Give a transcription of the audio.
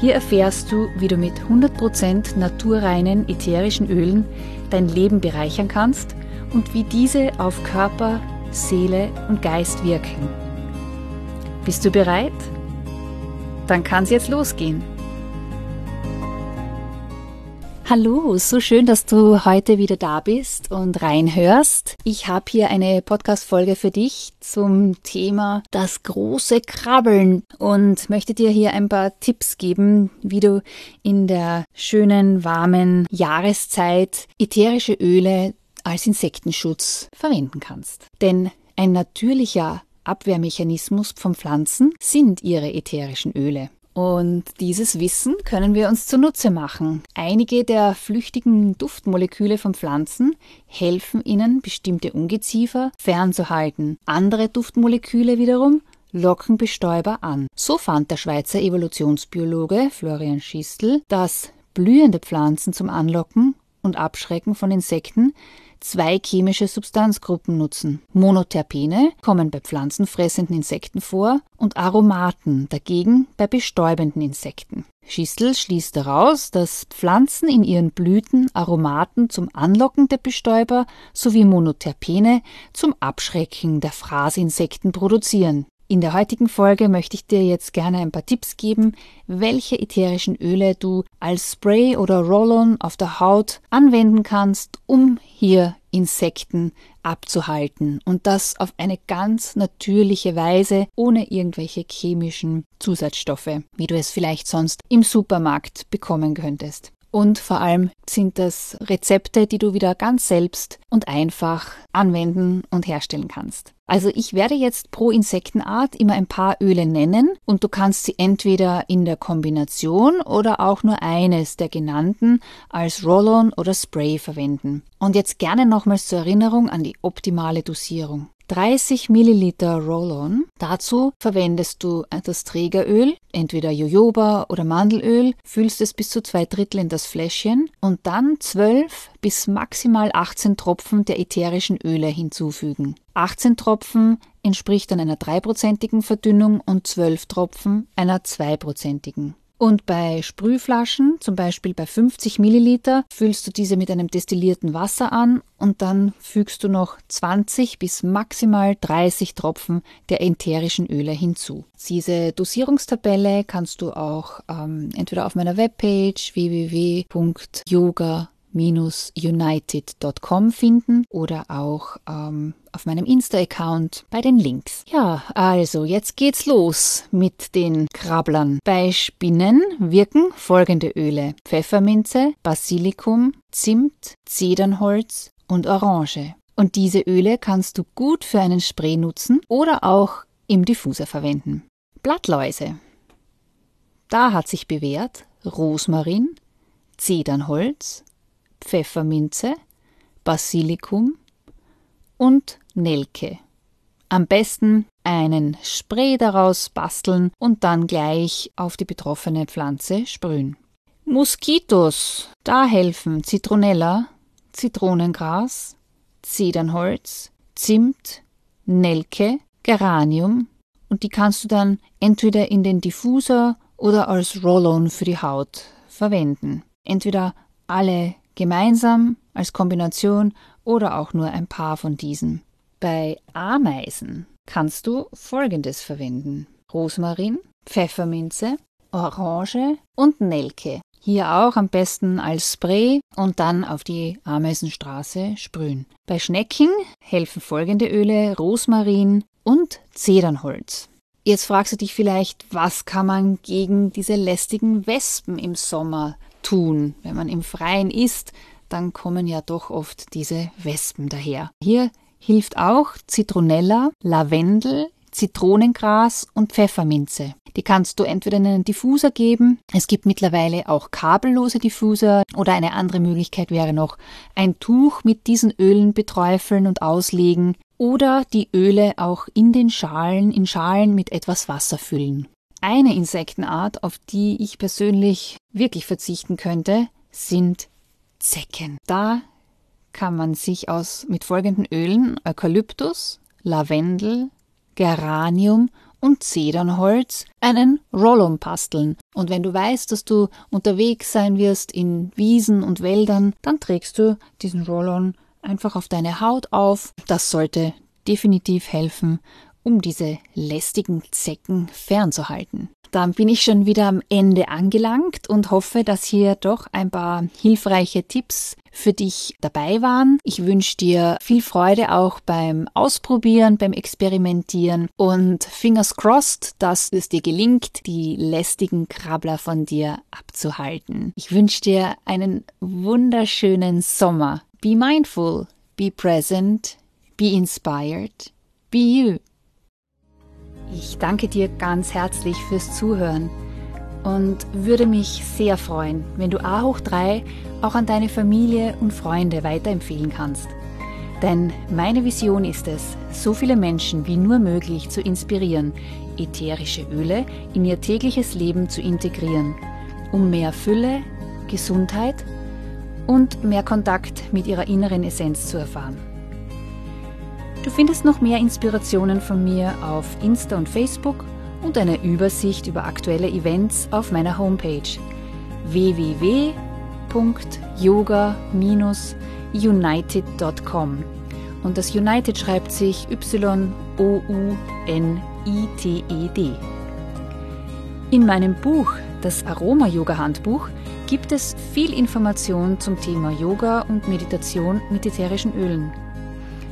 Hier erfährst du, wie du mit 100% naturreinen ätherischen Ölen dein Leben bereichern kannst und wie diese auf Körper, Seele und Geist wirken. Bist du bereit? Dann kann es jetzt losgehen. Hallo, so schön, dass du heute wieder da bist und reinhörst. Ich habe hier eine Podcast-Folge für dich zum Thema das große Krabbeln und möchte dir hier ein paar Tipps geben, wie du in der schönen, warmen Jahreszeit ätherische Öle als Insektenschutz verwenden kannst. Denn ein natürlicher Abwehrmechanismus von Pflanzen sind ihre ätherischen Öle. Und dieses Wissen können wir uns zunutze machen. Einige der flüchtigen Duftmoleküle von Pflanzen helfen ihnen, bestimmte Ungeziefer fernzuhalten. Andere Duftmoleküle wiederum locken Bestäuber an. So fand der Schweizer Evolutionsbiologe Florian Schistel, dass blühende Pflanzen zum Anlocken und Abschrecken von Insekten zwei chemische Substanzgruppen nutzen. Monoterpene kommen bei pflanzenfressenden Insekten vor und Aromaten dagegen bei bestäubenden Insekten. Schistel schließt daraus, dass Pflanzen in ihren Blüten Aromaten zum Anlocken der Bestäuber sowie Monoterpene zum Abschrecken der Fraßinsekten produzieren. In der heutigen Folge möchte ich dir jetzt gerne ein paar Tipps geben, welche ätherischen Öle du als Spray oder Roll-on auf der Haut anwenden kannst, um hier Insekten abzuhalten und das auf eine ganz natürliche Weise, ohne irgendwelche chemischen Zusatzstoffe, wie du es vielleicht sonst im Supermarkt bekommen könntest. Und vor allem sind das Rezepte, die du wieder ganz selbst und einfach anwenden und herstellen kannst. Also ich werde jetzt pro Insektenart immer ein paar Öle nennen und du kannst sie entweder in der Kombination oder auch nur eines der genannten als Roll-on oder Spray verwenden. Und jetzt gerne nochmals zur Erinnerung an die optimale Dosierung. 30 Milliliter Roll-On. Dazu verwendest du das Trägeröl, entweder Jojoba oder Mandelöl, füllst es bis zu zwei Drittel in das Fläschchen und dann 12 bis maximal 18 Tropfen der ätherischen Öle hinzufügen. 18 Tropfen entspricht dann einer dreiprozentigen Verdünnung und 12 Tropfen einer zweiprozentigen. Und bei Sprühflaschen, zum Beispiel bei 50 Milliliter, füllst du diese mit einem destillierten Wasser an und dann fügst du noch 20 bis maximal 30 Tropfen der ätherischen Öle hinzu. Diese Dosierungstabelle kannst du auch ähm, entweder auf meiner Webpage www.yoga united.com finden oder auch ähm, auf meinem Insta-Account bei den Links. Ja, also jetzt geht's los mit den Krabblern. Bei Spinnen wirken folgende Öle: Pfefferminze, Basilikum, Zimt, Zedernholz und Orange. Und diese Öle kannst du gut für einen Spray nutzen oder auch im Diffuser verwenden. Blattläuse. Da hat sich bewährt Rosmarin, Zedernholz, Pfefferminze, Basilikum und Nelke. Am besten einen Spray daraus basteln und dann gleich auf die betroffene Pflanze sprühen. Moskitos, da helfen Zitronella, Zitronengras, Zedernholz, Zimt, Nelke, Geranium und die kannst du dann entweder in den Diffuser oder als Roll-on für die Haut verwenden. Entweder alle gemeinsam, als Kombination oder auch nur ein paar von diesen. Bei Ameisen kannst du folgendes verwenden: Rosmarin, Pfefferminze, Orange und Nelke. Hier auch am besten als Spray und dann auf die Ameisenstraße sprühen. Bei Schnecken helfen folgende Öle: Rosmarin und Zedernholz. Jetzt fragst du dich vielleicht, was kann man gegen diese lästigen Wespen im Sommer tun. Wenn man im Freien ist, dann kommen ja doch oft diese Wespen daher. Hier hilft auch Zitronella, Lavendel, Zitronengras und Pfefferminze. Die kannst du entweder in einen Diffuser geben. Es gibt mittlerweile auch kabellose Diffuser oder eine andere Möglichkeit wäre noch ein Tuch mit diesen Ölen beträufeln und auslegen oder die Öle auch in den Schalen, in Schalen mit etwas Wasser füllen. Eine Insektenart, auf die ich persönlich wirklich verzichten könnte, sind Zecken. Da kann man sich aus mit folgenden Ölen Eukalyptus, Lavendel, Geranium und Zedernholz einen Rollon basteln. Und wenn du weißt, dass du unterwegs sein wirst in Wiesen und Wäldern, dann trägst du diesen Rollon einfach auf deine Haut auf. Das sollte definitiv helfen, um diese lästigen Zecken fernzuhalten. Dann bin ich schon wieder am Ende angelangt und hoffe, dass hier doch ein paar hilfreiche Tipps für dich dabei waren. Ich wünsche dir viel Freude auch beim Ausprobieren, beim Experimentieren und fingers crossed, dass es dir gelingt, die lästigen Krabbler von dir abzuhalten. Ich wünsche dir einen wunderschönen Sommer. Be mindful, be present, be inspired, be you. Ich danke dir ganz herzlich fürs Zuhören und würde mich sehr freuen, wenn du A hoch 3 auch an deine Familie und Freunde weiterempfehlen kannst. Denn meine Vision ist es, so viele Menschen wie nur möglich zu inspirieren, ätherische Öle in ihr tägliches Leben zu integrieren, um mehr Fülle, Gesundheit und mehr Kontakt mit ihrer inneren Essenz zu erfahren. Du findest noch mehr Inspirationen von mir auf Insta und Facebook und eine Übersicht über aktuelle Events auf meiner Homepage www.yoga-united.com. Und das United schreibt sich Y-O-U-N-I-T-E-D. In meinem Buch, das Aroma-Yoga-Handbuch, gibt es viel Information zum Thema Yoga und Meditation mit ätherischen Ölen.